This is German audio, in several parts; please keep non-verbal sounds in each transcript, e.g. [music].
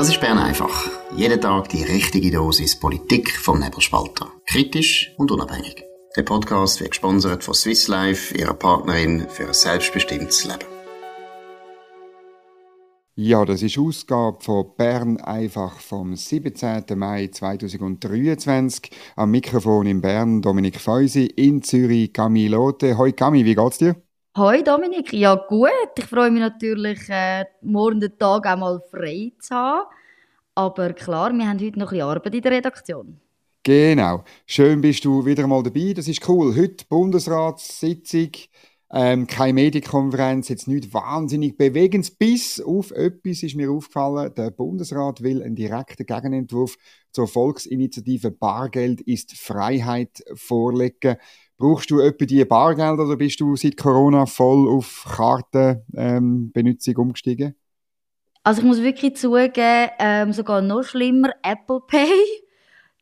Das ist Bern einfach. Jeden Tag die richtige Dosis Politik vom Nebelspalter. Kritisch und unabhängig. Der Podcast wird gesponsert von Swiss Life, ihrer Partnerin für ein selbstbestimmtes Leben. Ja, das ist Ausgabe von Bern einfach vom 17. Mai 2023. Am Mikrofon in Bern Dominik Feusi, in Zürich Camille Lotte. Hoi Camille, wie geht's dir? Hoi Dominik, ja gut. Ich freue mich natürlich, äh, morgen den Tag auch mal frei zu haben. Aber klar, wir haben heute noch ein Arbeit in der Redaktion. Genau. Schön bist du wieder mal dabei. Das ist cool. Heute Bundesratssitzung. Ähm, keine Medienkonferenz, jetzt nicht wahnsinnig bewegend. Bis auf etwas ist mir aufgefallen, der Bundesrat will einen direkten Gegenentwurf zur Volksinitiative Bargeld ist Freiheit vorlegen. Brauchst du etwa die Bargeld oder bist du seit Corona voll auf Kartenbenutzung ähm, umgestiegen? Also ich muss wirklich zugeben, ähm, sogar noch schlimmer, Apple Pay.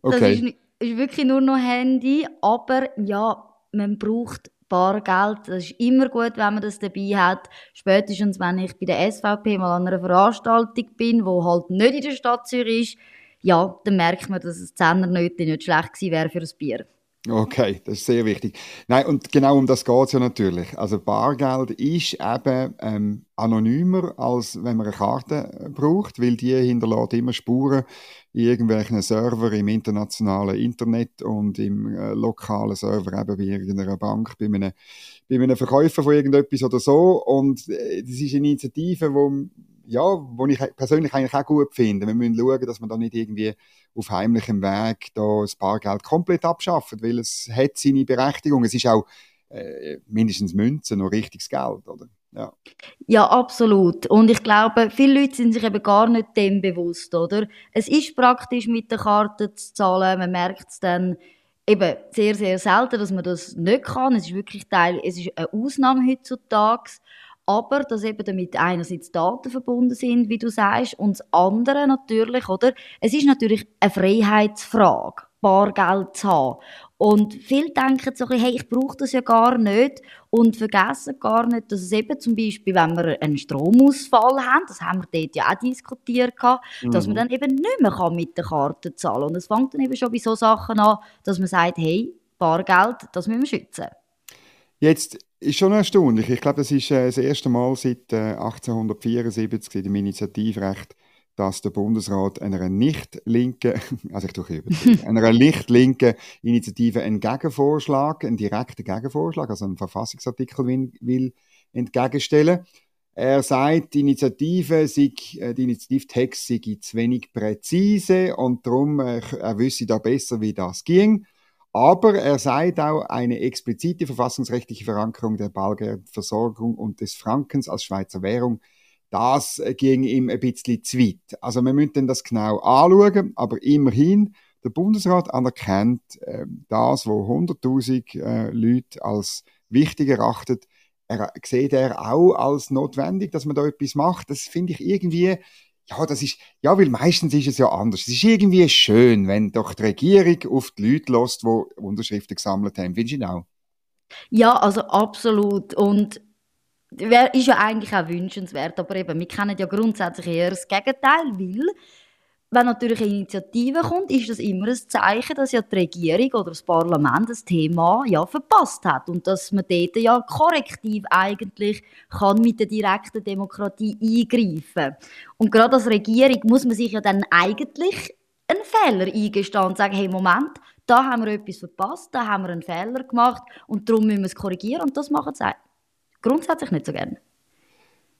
Okay. Das ist, ist wirklich nur noch Handy, aber ja, man braucht Bargeld. Das ist immer gut, wenn man das dabei hat. Spätestens, wenn ich bei der SVP mal an einer Veranstaltung bin, wo halt nicht in der Stadt Zürich ist, ja, dann merkt man, dass das Zehnernötchen nicht schlecht gewesen wäre für ein Bier. Okay, das ist sehr wichtig. Nein, und genau um das geht es ja natürlich. Also Bargeld ist eben ähm, anonymer, als wenn man eine Karte äh, braucht, weil die hinterlässt immer Spuren in irgendwelchen Server im internationalen Internet und im äh, lokalen Server eben bei irgendeiner Bank, bei einem, bei einem Verkäufer von irgendetwas oder so. Und äh, das ist eine Initiative, wo ja, wo ich persönlich eigentlich auch gut finde. Wir müssen schauen, dass man da nicht irgendwie auf heimlichem Weg da das Bargeld komplett abschafft, weil es hat seine Berechtigung. Es ist auch äh, mindestens Münzen noch richtiges Geld, oder? Ja. ja, absolut. Und ich glaube, viele Leute sind sich eben gar nicht dem bewusst, oder? Es ist praktisch, mit der Karte zu zahlen. Man merkt es dann eben sehr, sehr selten, dass man das nicht kann. Es ist wirklich Teil, es ist eine Ausnahme heutzutage aber dass eben damit einerseits Daten verbunden sind, wie du sagst, und das andere natürlich, oder? Es ist natürlich eine Freiheitsfrage, Bargeld zu haben. Und viele denken so, hey, ich brauche das ja gar nicht und vergessen gar nicht, dass es eben zum Beispiel, wenn wir einen Stromausfall haben, das haben wir dort ja auch diskutiert, mhm. dass man mhm. dann eben nicht mehr mit der Karte zahlen kann. Und es fängt dann eben schon bei so Sachen an, dass man sagt, hey, Bargeld, das müssen wir schützen. Jetzt ist schon erstaunlich. Ich glaube, das ist äh, das erste Mal seit äh, 1874 im Initiativrecht, dass der Bundesrat einer nicht linken, [laughs] also ich tue [laughs] einer nicht linken Initiative einen Gegenvorschlag, einen direkten Gegenvorschlag, also einen Verfassungsartikel will, will entgegenstellen. Er sagt, die Initiative, sei, äh, die Initiativtext sei zu wenig präzise und darum, äh, er wüsste da besser, wie das ging. Aber er sagt auch eine explizite verfassungsrechtliche Verankerung der Bargeldversorgung und des Frankens als Schweizer Währung. Das ging ihm ein bisschen zu weit. Also wir müssen das genau anschauen, aber immerhin, der Bundesrat anerkennt äh, das, was 100.000 äh, Leute als wichtig erachtet, er sieht er auch als notwendig, dass man da etwas macht. Das finde ich irgendwie ja, das ist, ja, weil meistens ist es ja anders. Es ist irgendwie schön, wenn doch die Regierung auf die Leute lässt, die Unterschriften gesammelt haben. Findest du auch? Ja, also absolut. Und ist ja eigentlich auch wünschenswert, aber eben, wir kennen ja grundsätzlich eher das Gegenteil, weil wenn natürlich eine Initiative kommt, ist das immer ein Zeichen, dass ja die Regierung oder das Parlament das Thema ja verpasst hat und dass man dort ja korrektiv eigentlich kann mit der direkten Demokratie eingreifen. Und gerade als Regierung muss man sich ja dann eigentlich einen Fehler eingestehen und sagen, hey Moment, da haben wir etwas verpasst, da haben wir einen Fehler gemacht und darum müssen wir es korrigieren und das machen sie grundsätzlich nicht so gerne.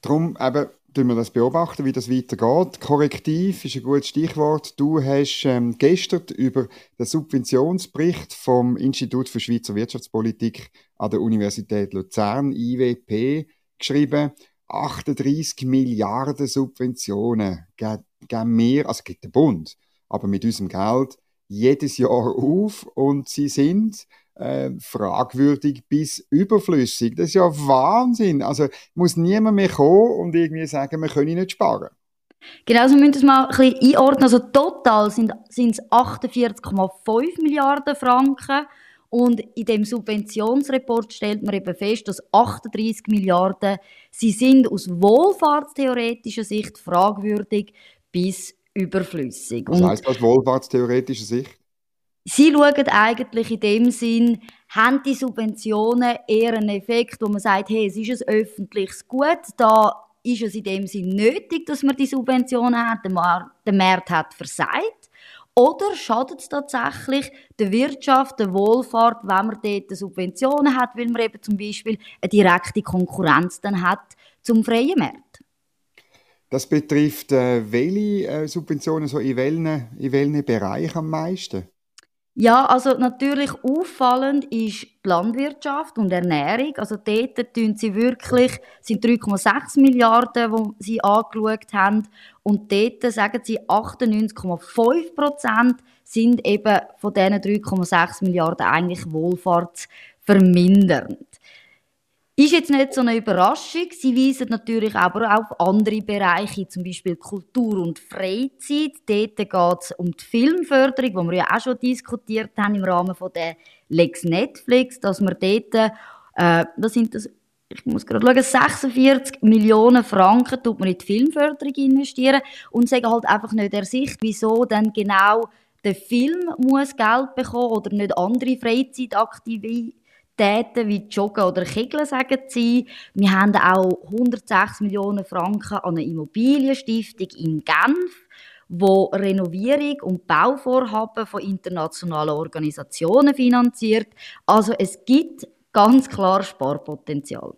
Darum eben wir das beobachten, wie das weitergeht. Korrektiv ist ein gutes Stichwort. Du hast ähm, gestern über den Subventionsbericht vom Institut für Schweizer Wirtschaftspolitik an der Universität Luzern, IWP, geschrieben. 38 Milliarden Subventionen geben wir, also gibt der Bund, aber mit unserem Geld jedes Jahr auf und sie sind äh, fragwürdig bis überflüssig. Das ist ja Wahnsinn. Also muss niemand mehr kommen und irgendwie sagen, wir können nicht sparen. Genau, also wir müssen das mal ein bisschen einordnen. Also total sind, sind es 48,5 Milliarden Franken. Und in dem Subventionsreport stellt man eben fest, dass 38 Milliarden, sie sind aus wohlfahrtstheoretischer Sicht fragwürdig bis überflüssig. Was heisst das wohlfahrtstheoretischer Sicht? Sie schauen eigentlich in dem Sinn, haben die Subventionen eher einen Effekt, wo man sagt, hey, es ist ein öffentliches Gut, da ist es in dem Sinn nötig, dass man die Subventionen hat, der, Mar der Markt hat versagt, oder schadet es tatsächlich der Wirtschaft, der Wohlfahrt, wenn man dort Subventionen hat, weil man eben zum Beispiel eine direkte Konkurrenz dann hat zum freien Markt? Das betrifft äh, welche äh, Subventionen so in welchen, in welchen Bereich am meisten? Ja, also natürlich auffallend ist die Landwirtschaft und Ernährung. Also dort tun sie wirklich, sind 3,6 Milliarden, die sie angeschaut haben. Und dort sagen sie, 98,5 Prozent sind eben von diesen 3,6 Milliarden eigentlich wohlfahrtsvermindernd. Ist jetzt nicht so eine Überraschung. Sie weisen natürlich aber auch auf andere Bereiche, zum Beispiel Kultur und Freizeit. Dort geht es um die Filmförderung, die wir ja auch schon diskutiert haben im Rahmen von der Lex Netflix, dass wir dort, äh, das sind das, ich muss gerade schauen, 46 Millionen Franken tut man in die Filmförderung investieren und sagen halt einfach nicht der Sicht, wieso dann genau der Film muss Geld bekommen oder nicht andere Freizeitaktivitäten Täten wie Joggen oder Kegeln, sagen sie. Wir haben auch 106 Millionen Franken an eine Immobilienstiftung in Genf, wo Renovierung und Bauvorhaben von internationalen Organisationen finanziert. Also es gibt ganz klar Sparpotenzial.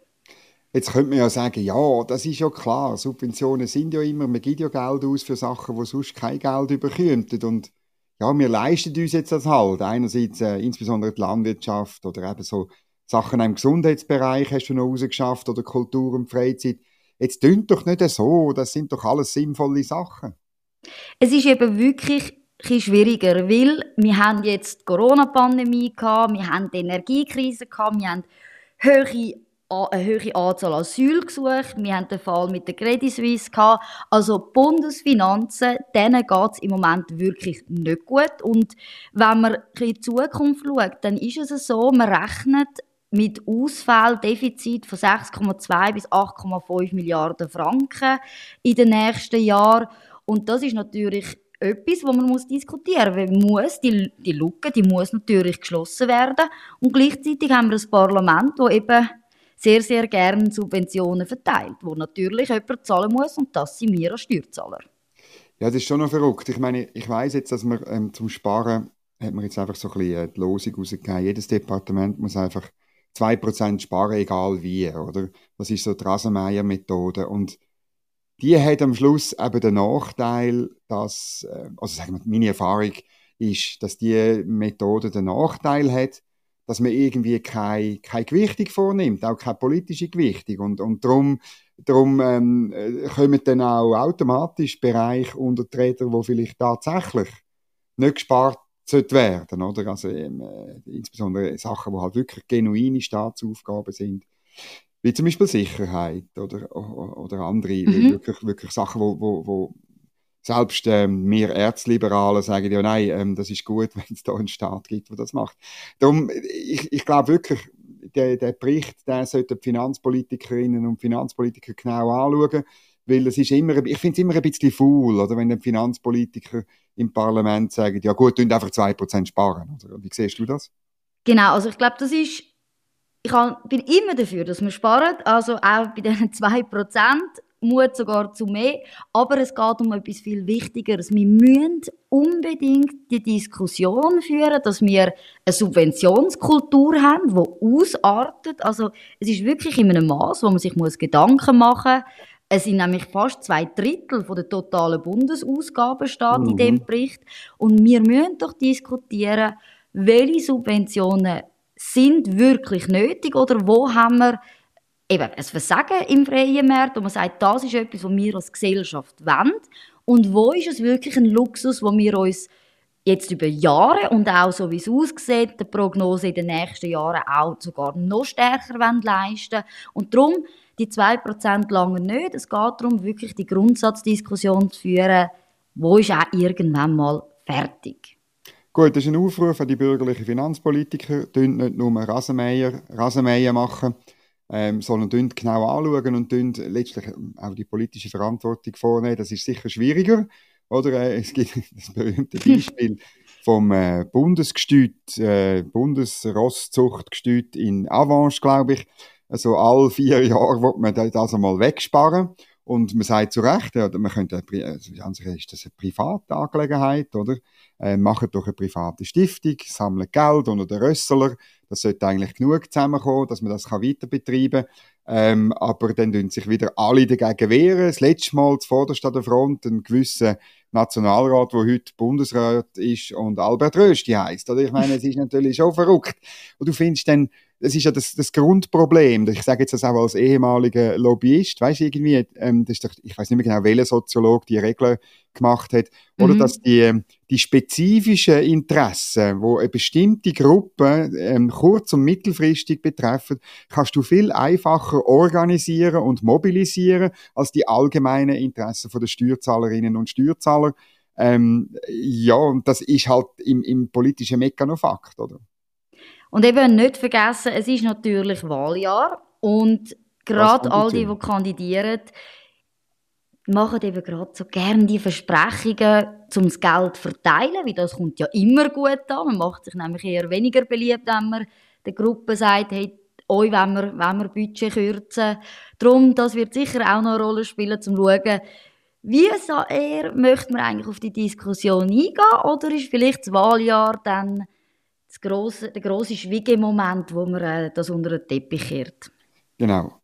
Jetzt könnte man ja sagen, ja, das ist ja klar, Subventionen sind ja immer, man gibt ja Geld aus für Sachen, wo sonst kein Geld überkommt. Und ja, wir leisten uns jetzt das halt. Einerseits äh, insbesondere die Landwirtschaft oder eben so Sachen im Gesundheitsbereich hast du noch rausgeschafft oder Kultur und Freizeit. Jetzt tönt doch nicht so, das sind doch alles sinnvolle Sachen. Es ist eben wirklich ein schwieriger, weil wir haben jetzt die Corona-Pandemie wir haben die Energiekrise wir haben hohe eine hohe Anzahl Asylgesuche. Wir haben den Fall mit der Credit Suisse gehabt. Also die Bundesfinanzen, denen geht es im Moment wirklich nicht gut. Und wenn man in die Zukunft schaut, dann ist es so, man rechnet mit Ausfall, Defizit von 6,2 bis 8,5 Milliarden Franken in den nächsten Jahren. Und das ist natürlich etwas, wo man muss diskutieren muss. Muss, die, die Lücke, die muss natürlich geschlossen werden. Und gleichzeitig haben wir ein Parlament, das eben sehr, sehr gerne Subventionen verteilt, wo natürlich jemand zahlen muss und das sind wir als Steuerzahler. Ja, das ist schon noch verrückt. Ich meine, ich weiß jetzt, dass man ähm, zum Sparen hat man jetzt einfach so ein bisschen äh, die Losung rausgegeben. Jedes Departement muss einfach 2% sparen, egal wie, oder? Das ist so die Rasenmeier-Methode. Und die hat am Schluss eben den Nachteil, dass, äh, also sagen wir, meine Erfahrung ist, dass die Methode den Nachteil hat, dass man irgendwie keine, keine Gewichtung vornimmt, auch keine politische Gewichtung. Und, und darum, darum ähm, äh, kommen dann auch automatisch Bereiche unter Träger, wo vielleicht tatsächlich nicht gespart sollte werden, oder? Also, ähm, äh, insbesondere Sachen, die halt wirklich genuine Staatsaufgaben sind. Wie zum Beispiel Sicherheit oder, oder andere, mhm. wirklich, wirklich Sachen, wo, wo, wo selbst ähm, wir Erzliberalen sagen ja, nein, ähm, das ist gut, [laughs] wenn es da einen Staat gibt, der das macht. Darum, ich, ich glaube wirklich, der, der Bericht, der sollte die Finanzpolitikerinnen und Finanzpolitiker genau anschauen, weil es ist immer, ich finde es immer ein bisschen faul, oder, wenn die Finanzpolitiker im Parlament sagen, ja gut, tun einfach 2% sparen. Oder? Wie siehst du das? Genau, also ich glaube, das ist, ich bin immer dafür, dass wir sparen, also auch bei diesen 2%, Mut sogar zu mehr. Aber es geht um etwas viel Wichtigeres. Wir müssen unbedingt die Diskussion führen, dass wir eine Subventionskultur haben, die ausartet. Also es ist wirklich in einem Maß, wo man sich muss Gedanken machen muss. Es sind nämlich fast zwei Drittel von der totalen Bundesausgaben steht mhm. in dem Bericht. Und wir müssen doch diskutieren, welche Subventionen sind wirklich nötig oder wo haben wir eben ein Versagen im freien Markt, wo man sagt, das ist etwas, was wir als Gesellschaft wollen. Und wo ist es wirklich ein Luxus, wo wir uns jetzt über Jahre und auch so wie es aussieht, die Prognose in den nächsten Jahren auch sogar noch stärker wollen leisten Und darum, die 2% lange nicht. Es geht darum, wirklich die Grundsatzdiskussion zu führen, wo ist auch irgendwann mal fertig. Gut, das ist ein Aufruf an die bürgerlichen Finanzpolitiker, nicht nur Rasenmäher, Rasenmäher machen, ähm, sondern genau anschauen und letztlich auch die politische Verantwortung vornehmen. Das ist sicher schwieriger Oder äh, es gibt [laughs] das berühmte [laughs] Beispiel vom äh, Bundesgestüt, äh, Bundesrosszuchtgestüt in Avanche, glaube ich. Also alle vier Jahre wird man das einmal wegsparen. Und man sagt zu Recht, ja, man könnte, also an sich ist das eine private Angelegenheit, oder? Äh, machen doch eine private Stiftung, sammeln Geld unter den Rösseler. Das sollte eigentlich genug zusammenkommen, dass man das kann weiter betreiben kann. Ähm, aber dann tun sich wieder alle dagegen wehren. Das letzte Mal zuvorderst an der Front ein gewisser Nationalrat, der heute Bundesrat ist und Albert Rösti heisst. Oder? Ich meine, es ist natürlich schon verrückt. Und du findest dann, das ist ja das, das Grundproblem. Ich sage jetzt das auch als ehemaliger Lobbyist, weißt du, irgendwie, ähm, das ist doch, ich weiß nicht mehr genau, welcher Soziologe die Regeln gemacht hat, mhm. oder dass die, die spezifischen Interessen, wo eine bestimmte Gruppe ähm, kurz- und mittelfristig betreffen, kannst du viel einfacher organisieren und mobilisieren als die allgemeinen Interessen der Steuerzahlerinnen und Steuerzahler. Ähm, ja, und das ist halt im, im politischen Mekanofakt, oder? Und eben nicht vergessen, es ist natürlich Wahljahr und gerade all die, die kandidieren, machen eben gerade so gerne die Versprechungen, um das Geld zu verteilen, weil das kommt ja immer gut an. Man macht sich nämlich eher weniger beliebt, wenn man der Gruppe sagt, hey, euch wenn wir, wenn wir Budget kürzen. Darum, das wird sicher auch noch eine Rolle spielen, um zu schauen, wie eher möchte man eigentlich auf die Diskussion eingehen oder ist vielleicht das Wahljahr dann das grosse, der grosse Schwiegemoment, wo man äh, das unter den Teppich kehrt. Genau,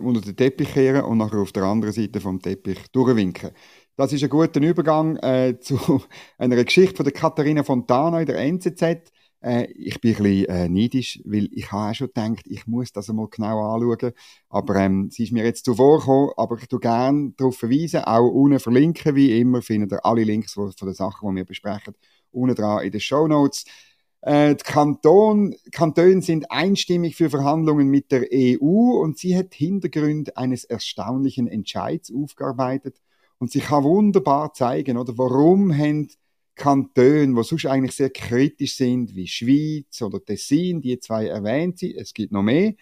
unter den Teppich kehren und nachher auf der anderen Seite vom Teppich durchwinken. Das ist ein guter Übergang äh, [laughs] zu einer Geschichte von der Katharina Fontana in der NZZ. Äh, ich bin ein bisschen äh, neidisch, weil ich habe auch schon gedacht, ich muss das einmal genau anschauen. Aber ähm, sie ist mir jetzt zuvor gekommen, aber ich tue gerne darauf verweisen, auch unten verlinken, wie immer, findet ihr alle Links von den Sachen, die wir besprechen, unten dran in den Show Notes. Äh, die Kanton, Kantone sind einstimmig für Verhandlungen mit der EU und sie hat Hintergründe eines erstaunlichen Entscheids aufgearbeitet. Und sie kann wunderbar zeigen, oder warum haben Kantone, die sonst eigentlich sehr kritisch sind, wie Schweiz oder Tessin, die zwei erwähnt sie, es gibt noch mehr,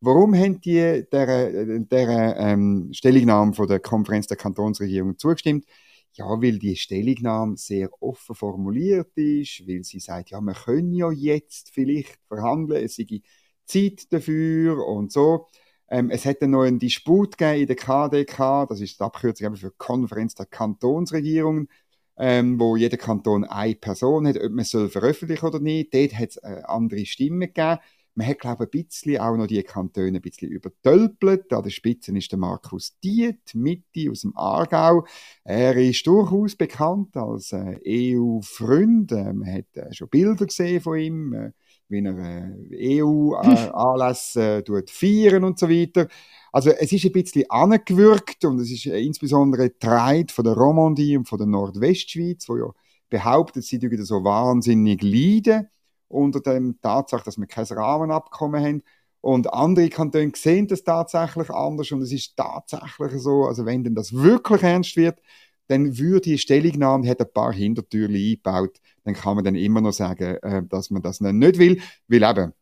warum haben die der, der ähm, Stellungnahme von der Konferenz der Kantonsregierung zugestimmt? Ja, weil die Stellungnahme sehr offen formuliert ist, weil sie sagt, ja, wir können ja jetzt vielleicht verhandeln, es sei Zeit dafür und so. Ähm, es hätte noch einen Disput gegeben in der KDK, das ist die Abkürzung für Konferenz der Kantonsregierungen, ähm, wo jeder Kanton eine Person hat, ob man soll veröffentlichen oder nicht. Dort hat es äh, andere Stimmen gegeben. Man hat, glaube ich, ein bisschen auch noch die Kantone ein bisschen übertölpelt. An der Spitze ist der Markus Diet, Mitte aus dem Aargau. Er ist durchaus bekannt als äh, EU-Freund. Äh, man hat äh, schon Bilder gesehen von ihm, äh, wie er äh, EU-Anlässe äh, [laughs] feiern und so weiter. Also es ist ein bisschen angewürgt und es ist äh, insbesondere die von der Romandie und von der Nordwestschweiz, wo ja behauptet, sie würden so wahnsinnig leiden unter dem Tatsache, dass wir kein Rahmenabkommen haben. Und andere Kantone sehen das tatsächlich anders und es ist tatsächlich so, also wenn denn das wirklich ernst wird, dann würde die Stellungnahme, die hat ein paar Hintertürchen eingebaut, dann kann man dann immer noch sagen, äh, dass man das nicht will, weil eben,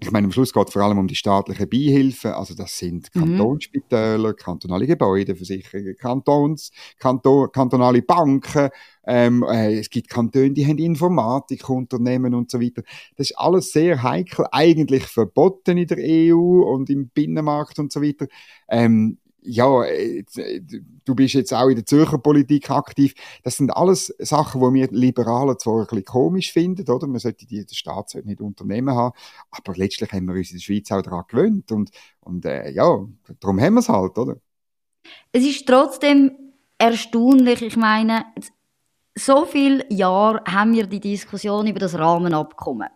ich meine, am Schluss geht es vor allem um die staatliche Beihilfe. Also das sind mhm. Kantonsspitäler, kantonale Gebäudeversicherungen, Kantons, Kanton, kantonale Banken. Ähm, äh, es gibt Kantone, die haben Informatikunternehmen und so weiter. Das ist alles sehr heikel, eigentlich verboten in der EU und im Binnenmarkt und so weiter. Ähm, ja, äh, du bist jetzt auch in der Zürcher Politik aktiv. Das sind alles Sachen, die wir Liberalen zwar ein bisschen komisch finden, oder? Man sollte die, der Staat sollte nicht Unternehmen haben, aber letztlich haben wir uns in der Schweiz auch daran gewöhnt und, und äh, ja, darum haben wir es halt, oder? Es ist trotzdem erstaunlich, ich meine, so viele Jahre haben wir die Diskussion über das Rahmenabkommen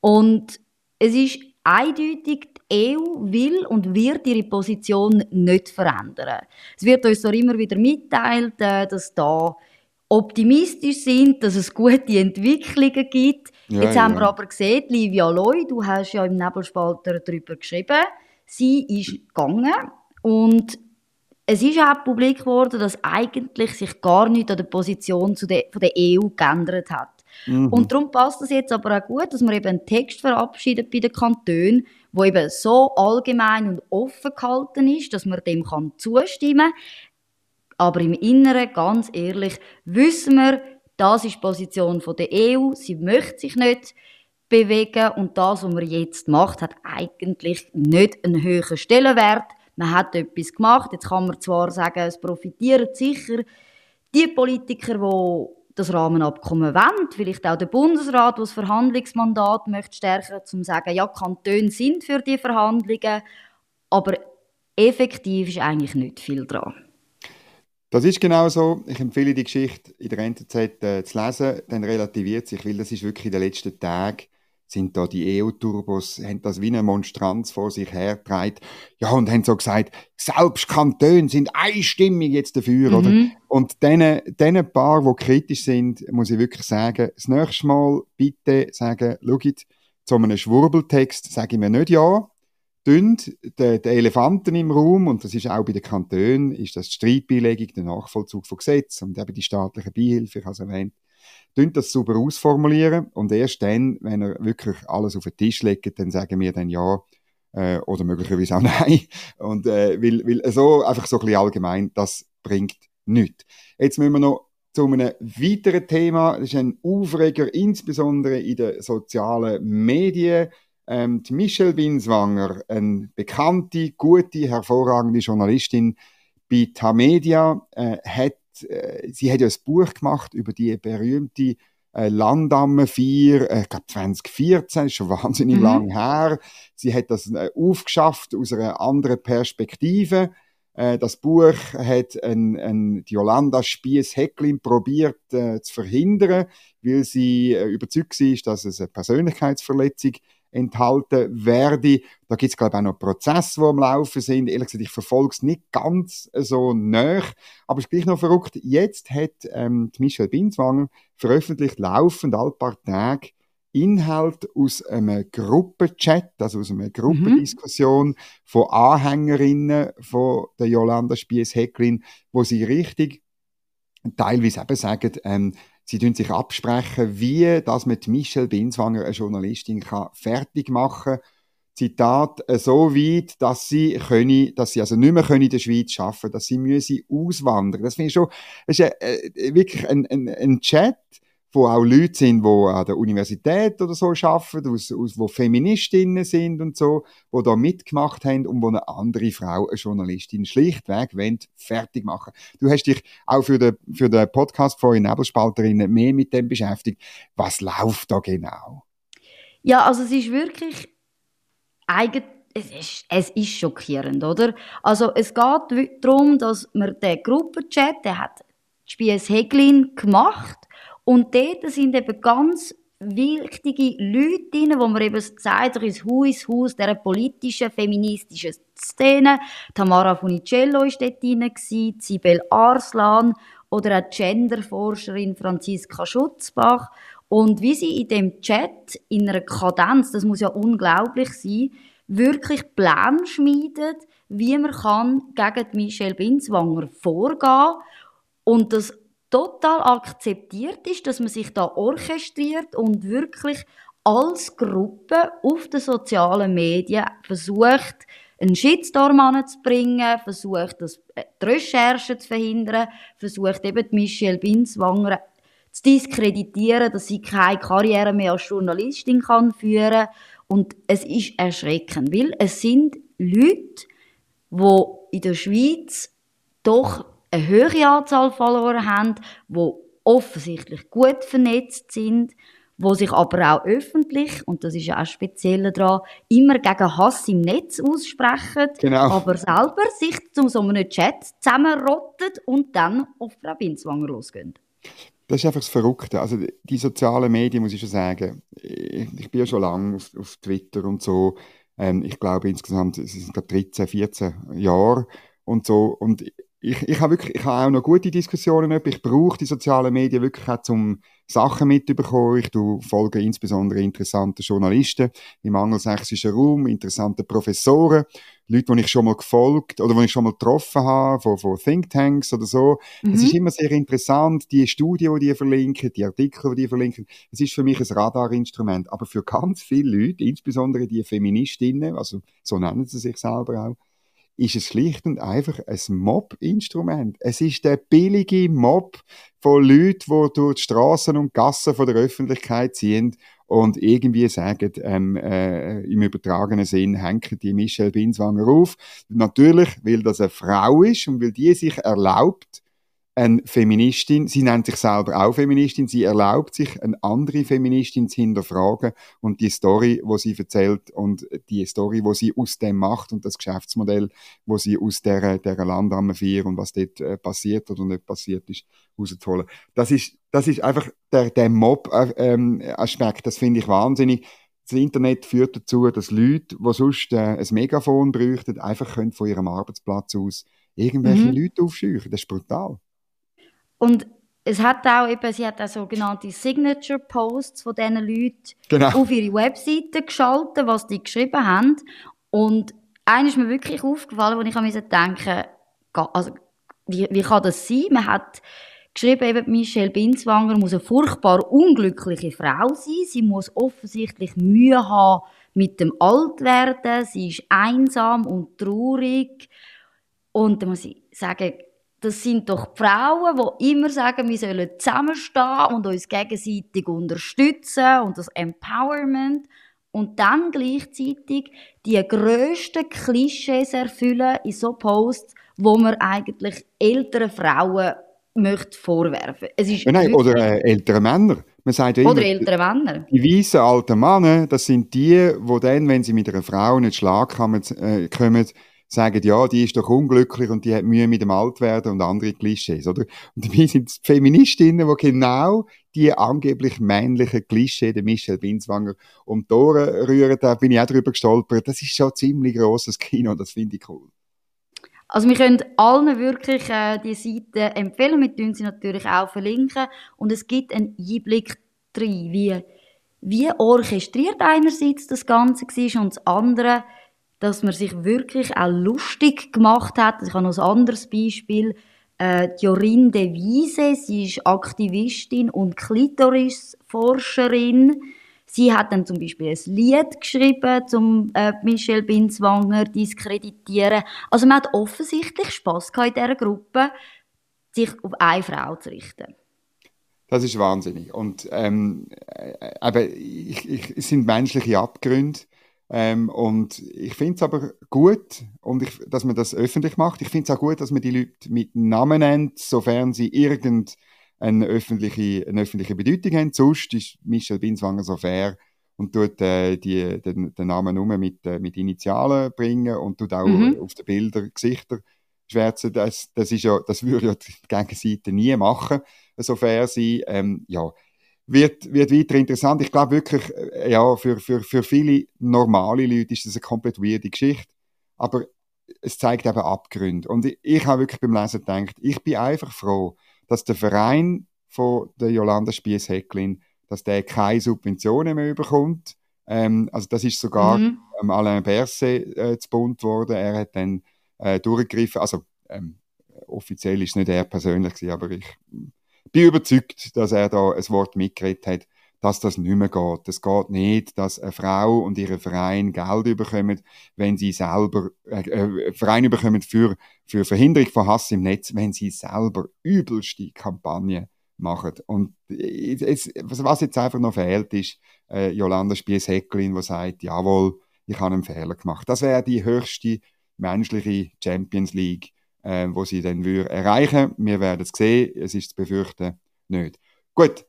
und es ist eindeutig, EU will und wird ihre Position nicht verändern. Es wird uns auch immer wieder mitteilt, äh, dass da optimistisch sind, dass es gute Entwicklungen gibt. Ja, Jetzt ja. haben wir aber gesehen, Livia Loy, du hast ja im Nebelspalter darüber geschrieben, sie ist gegangen und es ist auch publik geworden, dass eigentlich sich gar nichts an der Position zu der, von der EU geändert hat. Mhm. Und darum passt es jetzt aber auch gut, dass man eben einen Text verabschiedet bei den Kantonen, wo eben so allgemein und offen gehalten ist, dass man dem kann zustimmen Aber im Inneren, ganz ehrlich, wissen wir, das ist die Position der EU. Sie möchte sich nicht bewegen und das, was man jetzt macht, hat eigentlich nicht einen höheren Stellenwert. Man hat etwas gemacht. Jetzt kann man zwar sagen, es profitieren sicher die Politiker, die das Rahmenabkommen wollen, vielleicht auch der Bundesrat, der das Verhandlungsmandat möchte stärken, um zu sagen, ja, Kantone sind für die Verhandlungen, aber effektiv ist eigentlich nicht viel dran. Das ist genau so. Ich empfehle die Geschichte in der NZZ äh, zu lesen, dann relativiert sich, weil das ist wirklich in den letzten Tagen sind da die EU-Turbos, haben das wie eine Monstranz vor sich hergetragen. Ja, und haben so gesagt, selbst Kantone sind einstimmig jetzt dafür, mhm. oder? Und denen, denen paar, die kritisch sind, muss ich wirklich sagen, das nächste Mal bitte sagen, schaut, zu einem Schwurbeltext sage ich mir nicht ja, Dünnt den, Elefanten im Raum, und das ist auch bei den Kantonen, ist das die Streitbeilegung, der Nachvollzug von Gesetzen und eben die staatliche Beihilfe, ich habe es erwähnt, Dünnt das super ausformulieren und erst dann, wenn er wirklich alles auf den Tisch legt, dann sagen wir dann ja äh, oder möglicherweise auch [laughs] nein. Und äh, weil, weil so einfach so ein bisschen allgemein, das bringt nichts. Jetzt müssen wir noch zu einem weiteren Thema. Das ist ein Aufreger, insbesondere in den sozialen Medien. Ähm, die Michelle Binswanger, eine bekannte, gute, hervorragende Journalistin bei Tamedia, äh, hat äh, sie hat ja ein Buch gemacht über die berühmte äh, Landamme 4, äh, ich glaube 2014, ist schon wahnsinnig mhm. lang her. Sie hat das äh, aufgeschafft aus einer anderen Perspektive. Äh, das Buch hat ein, ein, die Yolanda Spies-Hecklin probiert äh, zu verhindern, weil sie äh, überzeugt war, dass es eine Persönlichkeitsverletzung enthalten werde. Da gibt es, glaube ich, auch noch Prozesse, die am Laufen sind. Ehrlich gesagt, ich verfolge es nicht ganz so nah, aber es ist gleich noch verrückt. Jetzt hat ähm, Michelle Binswanger veröffentlicht, laufend alle paar Tage, Inhalt aus einem Gruppenchat, also aus einer Gruppendiskussion mhm. von Anhängerinnen von der Jolanda Spies-Hecklin, wo sie richtig teilweise eben sagen, ähm, Sie tun sich absprechen, wie das mit Michelle Binswanger, eine Journalistin, kann fertig machen Zitat, äh, so weit, dass sie können, dass sie also nicht mehr können in der Schweiz arbeiten, dass sie müssen auswandern. Das finde ich schon, das ist ein, äh, wirklich ein, ein, ein Chat, wo auch Leute sind, die an der Universität oder so arbeiten, aus, aus, wo Feministinnen sind und so, die da mitgemacht haben und wo eine andere Frau, eine Journalistin, schlichtweg wollen, fertig machen. Du hast dich auch für den, für den Podcast von Nebelspalterinnen mehr mit dem beschäftigt. Was läuft da genau? Ja, also es ist wirklich eigentlich es ist, es ist schockierend, oder? Also es geht darum, dass man den Gruppenchat, der hat Spies Heglin gemacht und dort sind eben ganz wichtige Leute drin, wo man eben sagt, ins Haus, Haus dieser politischen, feministischen Szene. Tamara Funicello war dort drin, Sibel Arslan oder auch Genderforscherin Franziska Schutzbach. Und wie sie in dem Chat in einer Kadenz, das muss ja unglaublich sein, wirklich Pläne schmiedet, wie man kann gegen Michelle Binswanger vorgehen und das total akzeptiert ist, dass man sich da orchestriert und wirklich als Gruppe auf den sozialen Medien versucht, einen Shitstorm anzubringen, versucht, das, äh, die Recherche zu verhindern, versucht eben Michelle Binswanger zu diskreditieren, dass sie keine Karriere mehr als Journalistin kann führen und es ist erschreckend, weil es sind Leute, die in der Schweiz doch eine höhere Anzahl Follower haben, die offensichtlich gut vernetzt sind, wo sich aber auch öffentlich, und das ist ja auch speziell daran, immer gegen Hass im Netz aussprechen, genau. aber selber sich zu so einem Chat zusammenrotten und dann auf Frau Binswanger losgehen. Das ist einfach das Verrückte. Also die sozialen Medien, muss ich schon sagen, ich bin ja schon lange auf, auf Twitter und so. Ähm, ich glaube insgesamt, es sind gerade 13, 14 Jahre und so. Und ich, ich habe wirklich, ich habe auch noch gute Diskussionen. Ich brauche die sozialen Medien wirklich auch zum Sachen mitbekommen. Ich folge insbesondere interessanten Journalisten im angelsächsischen Raum, interessanten Professoren, Leute, die ich schon mal gefolgt oder die ich schon mal getroffen habe, von, von Thinktanks oder so. Mhm. Es ist immer sehr interessant, die Studien, die die verlinken, die Artikel, die die verlinken. Es ist für mich ein Radarinstrument. Aber für ganz viele Leute, insbesondere die Feministinnen, also so nennen sie sich selber auch, ist es schlicht und einfach ein Mob-Instrument. Es ist der billige Mob von Leuten, die durch die Straßen und Gassen von der Öffentlichkeit ziehen und irgendwie sagen, ähm, äh, im übertragenen Sinn, hängen die Michelle Binswanger auf. Natürlich, weil das eine Frau ist und weil die sich erlaubt, eine Feministin, sie nennt sich selber auch Feministin, sie erlaubt sich, eine andere Feministin zu hinterfragen und die Story, wo sie erzählt und die Story, wo sie aus dem macht und das Geschäftsmodell, wo sie aus der, der Landamme 4 und was dort äh, passiert oder nicht passiert ist, rauszuholen. Das ist, das ist einfach der, der Mob-Aspekt, ähm, das finde ich wahnsinnig. Das Internet führt dazu, dass Leute, die sonst äh, ein Megafon bräuchten, einfach können von ihrem Arbeitsplatz aus irgendwelche mhm. Leute aufscheuchen. Das ist brutal. Und es hat auch eben, sie hat auch sogenannte Signature Posts von diesen Leuten genau. auf ihre Webseite geschaltet, was die geschrieben haben. Und eines ist mir wirklich aufgefallen, wo ich an denken also, wie, wie kann das sein? Man hat geschrieben, eben Michelle Binswanger muss eine furchtbar unglückliche Frau sein. Sie muss offensichtlich Mühe haben mit dem Altwerden. Sie ist einsam und traurig. Und da muss ich sagen, das sind doch die Frauen, die immer sagen, wir sollen zusammenstehen und uns gegenseitig unterstützen und das Empowerment und dann gleichzeitig die grössten Klischees erfüllen in so Posts, wo man eigentlich älteren Frauen möchte vorwerfen. Es ist Nein, oder äh, ältere Männer. Man sagt ja immer, oder ältere Männer. Die weißen alten Männer, das sind die, die dann, wenn sie mit einer Frau nicht Schlag kommen, äh, kommen sagen, ja, die ist doch unglücklich und die hat Mühe mit dem Altwerden und andere Klischees, oder? Und dabei sind es Feministinnen, die genau die angeblich männlichen Klischee der Michelle Binswanger um die Ohren rühren. Da bin ich auch drüber gestolpert. Das ist schon ein ziemlich grosses Kino, das finde ich cool. Also wir können allen wirklich äh, die Seite empfehlen. Wir tun sie natürlich auch verlinken. Und es gibt einen Einblick drin, wie, wie orchestriert einerseits das Ganze war und das andere, dass man sich wirklich auch lustig gemacht hat. Ich habe noch ein anderes Beispiel. Äh, Jorin de Wiese, sie ist Aktivistin und Klitorisforscherin. Sie hat dann zum Beispiel ein Lied geschrieben, um äh, Michelle Binswanger diskreditieren. Also man hat offensichtlich Spass in dieser Gruppe, sich auf eine Frau zu richten. Das ist wahnsinnig. Und ähm, äh, aber ich, ich, es sind menschliche Abgründe. Ähm, und ich finde es aber gut, und ich, dass man das öffentlich macht. Ich finde es auch gut, dass man die Leute mit Namen nennt, sofern sie irgendeine öffentliche, eine öffentliche Bedeutung haben. Sonst ist Michel Binswanger so fair und tut äh, die, den, den Namen nur mit, äh, mit Initialen bringen und tut auch mhm. auf den Bildern Gesichter schwärzen. Das, das, ist ja, das [laughs] würde ja die Gegenseite nie machen, so fair sein. Ähm, ja, wird, wird weiter interessant. Ich glaube wirklich, äh, ja, für, für, für viele normale Leute ist das eine komplett weirde Geschichte. Aber es zeigt eben Abgründe. Und ich, ich habe wirklich beim Lesen gedacht, ich bin einfach froh, dass der Verein von der Jolanda Spies-Hecklin, dass der keine Subventionen mehr bekommt. Ähm, also das ist sogar mhm. ähm, Alain Berset äh, zu bunt worden. Er hat dann äh, durchgegriffen. Also ähm, offiziell ist es nicht er persönlich gewesen, aber ich bin überzeugt, dass er da ein Wort mitgeredet hat, dass das nicht mehr geht. Es geht nicht, dass eine Frau und ihre Verein Geld bekommen, wenn sie selber, äh, äh, Verein bekommen für, für Verhinderung von Hass im Netz, wenn sie selber übelste Kampagnen machen. Und es, was jetzt einfach noch fehlt, ist äh, Jolanda Spies-Hecklin, die sagt, jawohl, ich habe einen Fehler gemacht. Das wäre die höchste menschliche Champions League, äh, wo sie dann würde erreichen. Wir werden es sehen. Es ist zu befürchten nicht. Gut.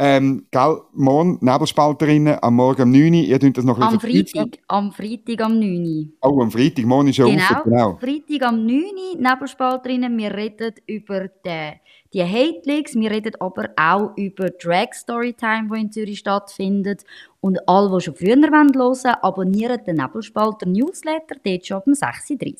Ähm, gell, morgen Nebelspalterinnen am Morgen um 9 Uhr. Ihr tut das noch ein Am Freitag, am Freitag am 9 Uhr. Oh, am Freitag. Morgen ist ja genau, offen. Genau, Freitag am 9 Uhr, Nebelspalterinnen. Wir reden über die, die Hate Leaks. Wir reden aber auch über Drag Storytime, die in Zürich stattfindet. Und alle, die schon früher hören wollen, abonnieren den Nebelspalter Newsletter, dort schon um 6.30 Uhr.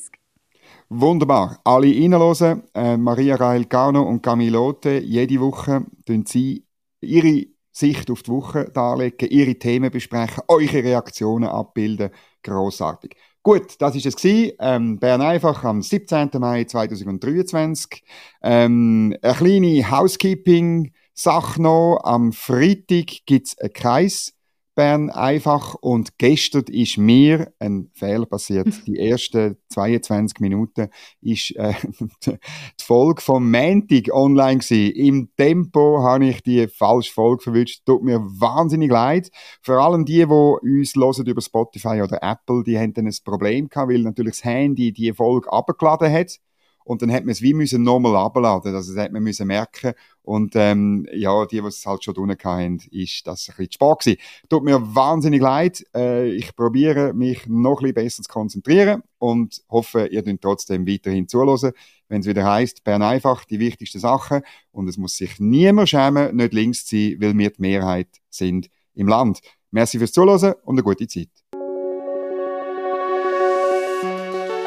Wunderbar. Alle reinhören. Äh, Maria Rael Gano und Camille Lotte, jede Woche tun sie ihre Sicht auf die Woche darlegen, ihre Themen besprechen, eure Reaktionen abbilden. Grossartig. Gut, das ist es gewesen. Ähm, Bern einfach am 17. Mai 2023. Ähm, eine kleine Housekeeping-Sache noch. Am Freitag gibt es einen Kreis Bern einfach und gestern ist mir ein Fehler passiert. Die ersten 22 Minuten ist äh, [laughs] die Folge vom Mantic online gewesen. Im Tempo habe ich die falsche Folge verwünscht. Tut mir wahnsinnig leid. Vor allem die, die uns hören über Spotify oder Apple, die haben dann ein Problem gehabt, weil natürlich das Handy die Folge abgeladen hat und dann hat man es wie müssen nochmal abladen. Also das hat man müssen merken. Und ähm, ja, die, die es halt schon tun haben, ist das ein bisschen spät gewesen. Tut mir wahnsinnig leid. Äh, ich probiere mich noch ein bisschen besser zu konzentrieren und hoffe, ihr könnt trotzdem weiterhin zuhören, wenn es wieder heißt, Bern einfach die wichtigsten Sachen und es muss sich niemand schämen, nicht links zu sein, weil wir die Mehrheit sind im Land. Merci fürs Zuhören und eine gute Zeit.